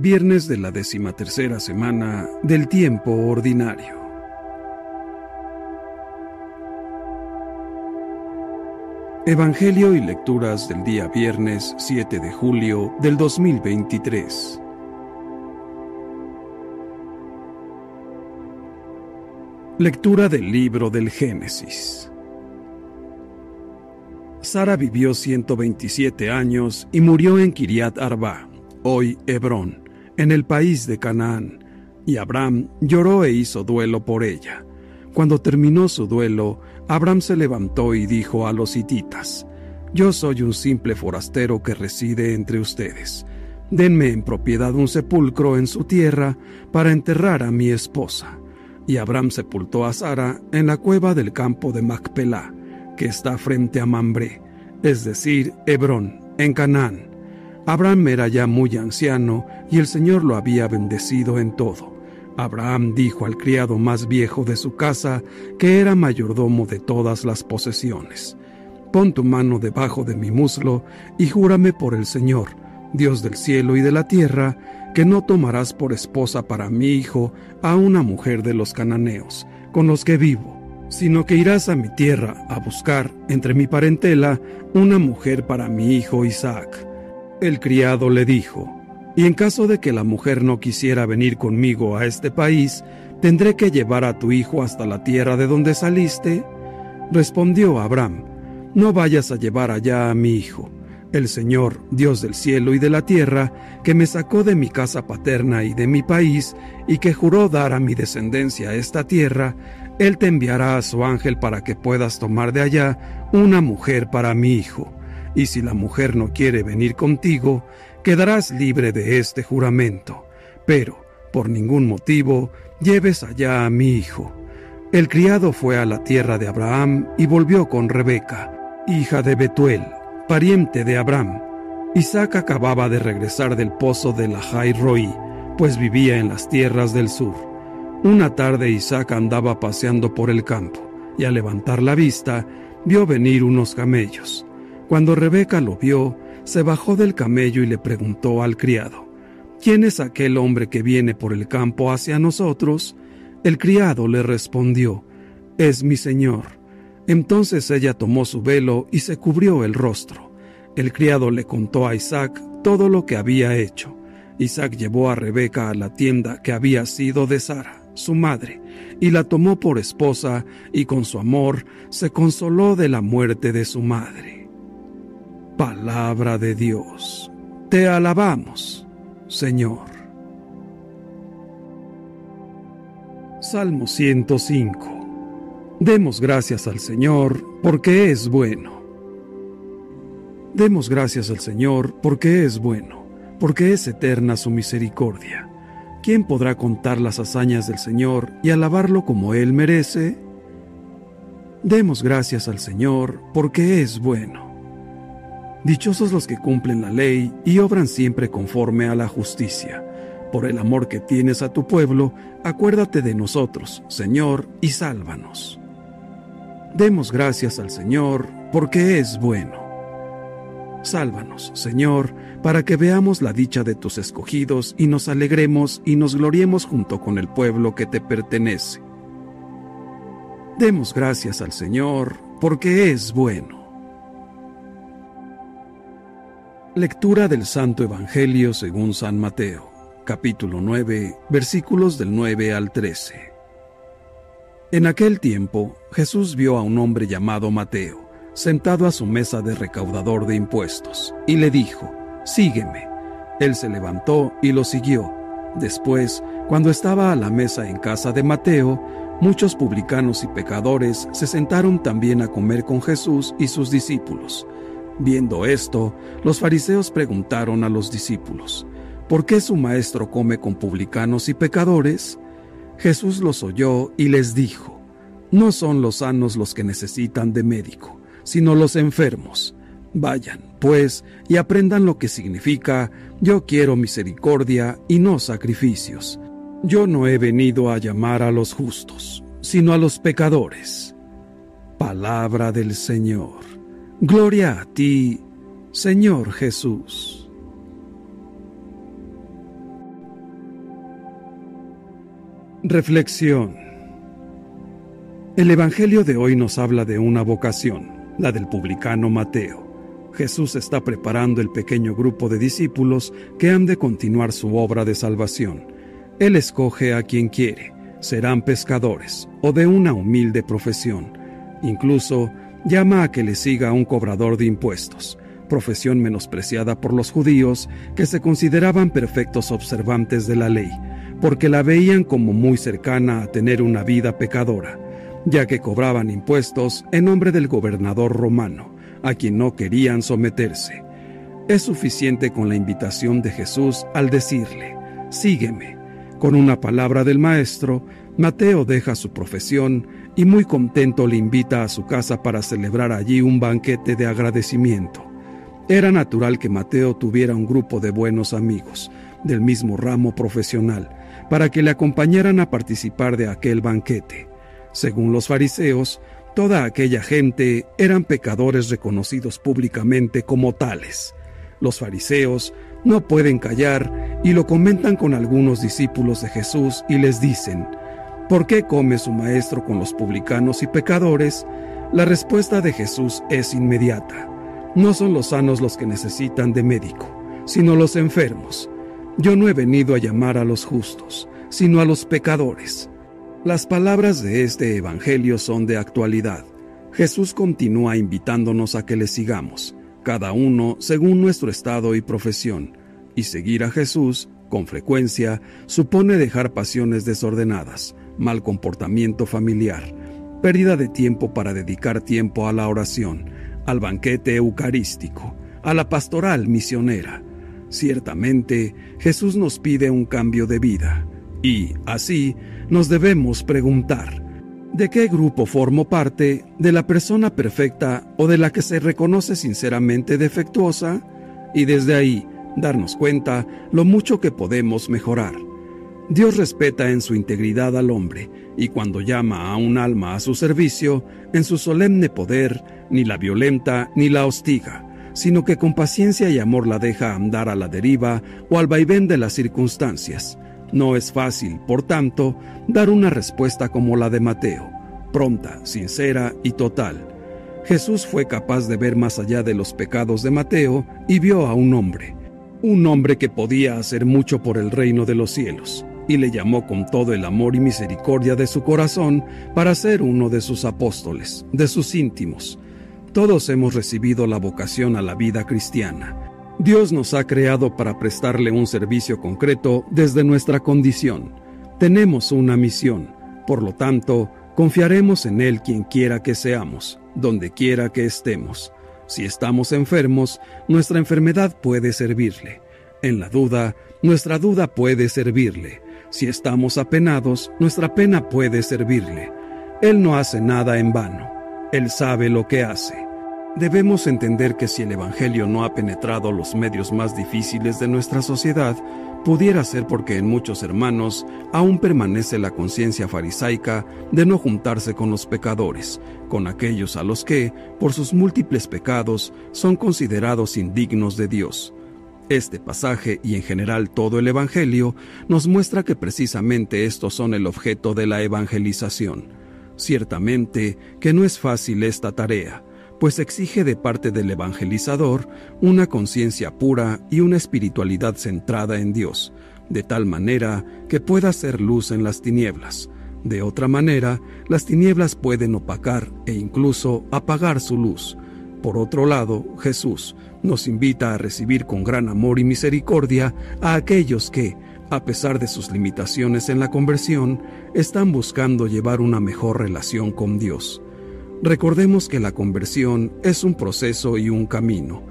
Viernes de la decimatercera semana del tiempo ordinario. Evangelio y lecturas del día viernes 7 de julio del 2023. Lectura del libro del Génesis. Sara vivió 127 años y murió en Kiriat Arba, hoy Hebrón en el país de Canaán, y Abraham lloró e hizo duelo por ella. Cuando terminó su duelo, Abraham se levantó y dijo a los hititas, Yo soy un simple forastero que reside entre ustedes. Denme en propiedad un sepulcro en su tierra para enterrar a mi esposa. Y Abraham sepultó a Sara en la cueva del campo de Macpelá, que está frente a Mambré, es decir, Hebrón, en Canaán Abraham era ya muy anciano y el Señor lo había bendecido en todo. Abraham dijo al criado más viejo de su casa, que era mayordomo de todas las posesiones, Pon tu mano debajo de mi muslo y júrame por el Señor, Dios del cielo y de la tierra, que no tomarás por esposa para mi hijo a una mujer de los cananeos, con los que vivo, sino que irás a mi tierra a buscar entre mi parentela una mujer para mi hijo Isaac. El criado le dijo, y en caso de que la mujer no quisiera venir conmigo a este país, ¿tendré que llevar a tu hijo hasta la tierra de donde saliste? Respondió Abraham, no vayas a llevar allá a mi hijo. El Señor, Dios del cielo y de la tierra, que me sacó de mi casa paterna y de mi país, y que juró dar a mi descendencia esta tierra, Él te enviará a su ángel para que puedas tomar de allá una mujer para mi hijo y si la mujer no quiere venir contigo, quedarás libre de este juramento. Pero, por ningún motivo, lleves allá a mi hijo. El criado fue a la tierra de Abraham y volvió con Rebeca, hija de Betuel, pariente de Abraham. Isaac acababa de regresar del pozo de Lahai Roi, pues vivía en las tierras del sur. Una tarde Isaac andaba paseando por el campo, y al levantar la vista, vio venir unos camellos. Cuando Rebeca lo vio, se bajó del camello y le preguntó al criado, ¿quién es aquel hombre que viene por el campo hacia nosotros? El criado le respondió, es mi señor. Entonces ella tomó su velo y se cubrió el rostro. El criado le contó a Isaac todo lo que había hecho. Isaac llevó a Rebeca a la tienda que había sido de Sara, su madre, y la tomó por esposa, y con su amor se consoló de la muerte de su madre. Palabra de Dios. Te alabamos, Señor. Salmo 105. Demos gracias al Señor porque es bueno. Demos gracias al Señor porque es bueno, porque es eterna su misericordia. ¿Quién podrá contar las hazañas del Señor y alabarlo como Él merece? Demos gracias al Señor porque es bueno Dichosos los que cumplen la ley y obran siempre conforme a la justicia. Por el amor que tienes a tu pueblo, acuérdate de nosotros, Señor, y sálvanos. Demos gracias al Señor, porque es bueno. Sálvanos, Señor, para que veamos la dicha de tus escogidos y nos alegremos y nos gloriemos junto con el pueblo que te pertenece. Demos gracias al Señor, porque es bueno. Lectura del Santo Evangelio según San Mateo, capítulo 9, versículos del 9 al 13. En aquel tiempo, Jesús vio a un hombre llamado Mateo, sentado a su mesa de recaudador de impuestos, y le dijo, Sígueme. Él se levantó y lo siguió. Después, cuando estaba a la mesa en casa de Mateo, muchos publicanos y pecadores se sentaron también a comer con Jesús y sus discípulos. Viendo esto, los fariseos preguntaron a los discípulos, ¿por qué su maestro come con publicanos y pecadores? Jesús los oyó y les dijo, no son los sanos los que necesitan de médico, sino los enfermos. Vayan, pues, y aprendan lo que significa yo quiero misericordia y no sacrificios. Yo no he venido a llamar a los justos, sino a los pecadores. Palabra del Señor. Gloria a ti, Señor Jesús. Reflexión. El Evangelio de hoy nos habla de una vocación, la del publicano Mateo. Jesús está preparando el pequeño grupo de discípulos que han de continuar su obra de salvación. Él escoge a quien quiere, serán pescadores o de una humilde profesión. Incluso llama a que le siga un cobrador de impuestos, profesión menospreciada por los judíos que se consideraban perfectos observantes de la ley, porque la veían como muy cercana a tener una vida pecadora, ya que cobraban impuestos en nombre del gobernador romano, a quien no querían someterse. Es suficiente con la invitación de Jesús al decirle, sígueme. Con una palabra del Maestro, Mateo deja su profesión y muy contento le invita a su casa para celebrar allí un banquete de agradecimiento. Era natural que Mateo tuviera un grupo de buenos amigos, del mismo ramo profesional, para que le acompañaran a participar de aquel banquete. Según los fariseos, toda aquella gente eran pecadores reconocidos públicamente como tales. Los fariseos no pueden callar y lo comentan con algunos discípulos de Jesús y les dicen, ¿por qué come su maestro con los publicanos y pecadores? La respuesta de Jesús es inmediata. No son los sanos los que necesitan de médico, sino los enfermos. Yo no he venido a llamar a los justos, sino a los pecadores. Las palabras de este Evangelio son de actualidad. Jesús continúa invitándonos a que le sigamos cada uno según nuestro estado y profesión, y seguir a Jesús, con frecuencia, supone dejar pasiones desordenadas, mal comportamiento familiar, pérdida de tiempo para dedicar tiempo a la oración, al banquete eucarístico, a la pastoral misionera. Ciertamente, Jesús nos pide un cambio de vida, y, así, nos debemos preguntar, ¿De qué grupo formo parte? ¿De la persona perfecta o de la que se reconoce sinceramente defectuosa? Y desde ahí darnos cuenta lo mucho que podemos mejorar. Dios respeta en su integridad al hombre, y cuando llama a un alma a su servicio, en su solemne poder, ni la violenta ni la hostiga, sino que con paciencia y amor la deja andar a la deriva o al vaivén de las circunstancias no es fácil, por tanto, dar una respuesta como la de Mateo, pronta, sincera y total. Jesús fue capaz de ver más allá de los pecados de Mateo y vio a un hombre, un hombre que podía hacer mucho por el reino de los cielos, y le llamó con todo el amor y misericordia de su corazón para ser uno de sus apóstoles, de sus íntimos. Todos hemos recibido la vocación a la vida cristiana Dios nos ha creado para prestarle un servicio concreto desde nuestra condición. Tenemos una misión, por lo tanto, confiaremos en Él quien quiera que seamos, donde quiera que estemos. Si estamos enfermos, nuestra enfermedad puede servirle. En la duda, nuestra duda puede servirle. Si estamos apenados, nuestra pena puede servirle. Él no hace nada en vano. Él sabe lo que hace. Debemos entender que si el Evangelio no ha penetrado los medios más difíciles de nuestra sociedad, pudiera ser porque en muchos hermanos aún permanece la conciencia farisaica de no juntarse con los pecadores, con aquellos a los que, por sus múltiples pecados, son considerados indignos de Dios. Este pasaje y en general todo el Evangelio nos muestra que precisamente estos son el objeto de la evangelización. Ciertamente que no es fácil esta tarea, pues exige de parte del evangelizador una conciencia pura y una espiritualidad centrada en Dios, de tal manera que pueda ser luz en las tinieblas. De otra manera, las tinieblas pueden opacar e incluso apagar su luz. Por otro lado, Jesús nos invita a recibir con gran amor y misericordia a aquellos que, a pesar de sus limitaciones en la conversión, están buscando llevar una mejor relación con Dios. Recordemos que la conversión es un proceso y un camino.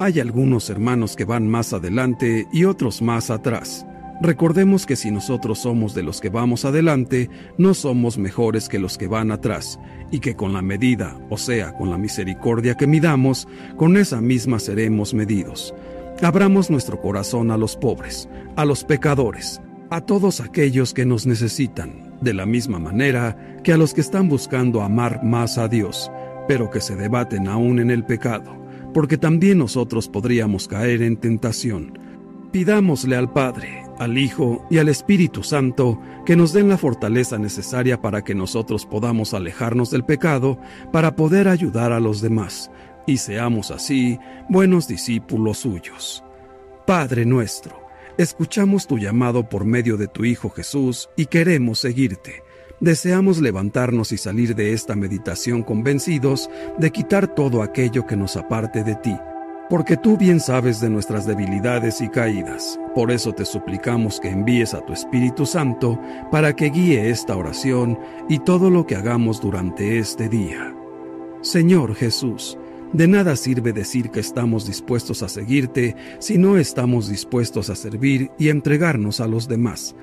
Hay algunos hermanos que van más adelante y otros más atrás. Recordemos que si nosotros somos de los que vamos adelante, no somos mejores que los que van atrás, y que con la medida, o sea, con la misericordia que midamos, con esa misma seremos medidos. Abramos nuestro corazón a los pobres, a los pecadores, a todos aquellos que nos necesitan, de la misma manera que a los que están buscando amar más a Dios, pero que se debaten aún en el pecado, porque también nosotros podríamos caer en tentación. Pidámosle al Padre, al Hijo y al Espíritu Santo que nos den la fortaleza necesaria para que nosotros podamos alejarnos del pecado, para poder ayudar a los demás, y seamos así buenos discípulos suyos. Padre nuestro, escuchamos tu llamado por medio de tu Hijo Jesús y queremos seguirte. Deseamos levantarnos y salir de esta meditación convencidos de quitar todo aquello que nos aparte de ti porque tú bien sabes de nuestras debilidades y caídas. Por eso te suplicamos que envíes a tu Espíritu Santo para que guíe esta oración y todo lo que hagamos durante este día. Señor Jesús, de nada sirve decir que estamos dispuestos a seguirte si no estamos dispuestos a servir y entregarnos a los demás.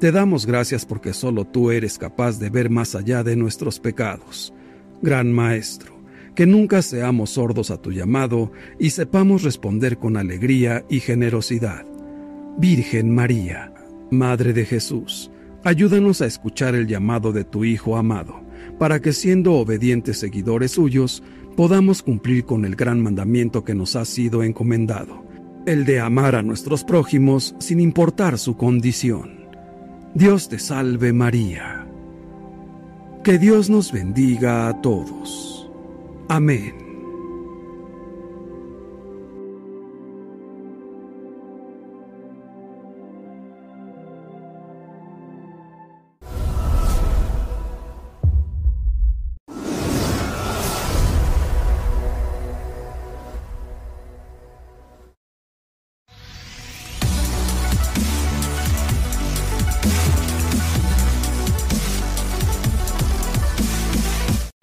Te damos gracias porque solo tú eres capaz de ver más allá de nuestros pecados. Gran Maestro, que nunca seamos sordos a tu llamado y sepamos responder con alegría y generosidad. Virgen María, Madre de Jesús, ayúdanos a escuchar el llamado de tu Hijo amado, para que siendo obedientes seguidores suyos, podamos cumplir con el gran mandamiento que nos ha sido encomendado, el de amar a nuestros prójimos sin importar su condición. Dios te salve María. Que Dios nos bendiga a todos. Amén.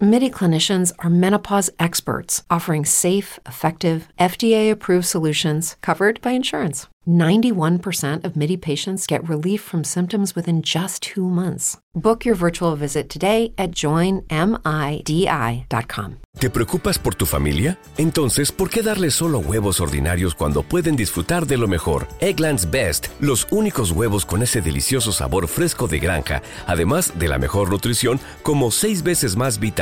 MIDI clinicians are menopause experts offering safe, effective, FDA approved solutions covered by insurance. 91% of MIDI patients get relief from symptoms within just two months. Book your virtual visit today at joinmidi.com. ¿Te preocupas por tu familia? Entonces, ¿por qué darles solo huevos ordinarios cuando pueden disfrutar de lo mejor? Eggland's Best, los únicos huevos con ese delicioso sabor fresco de granja, además de la mejor nutrición, como 6 veces más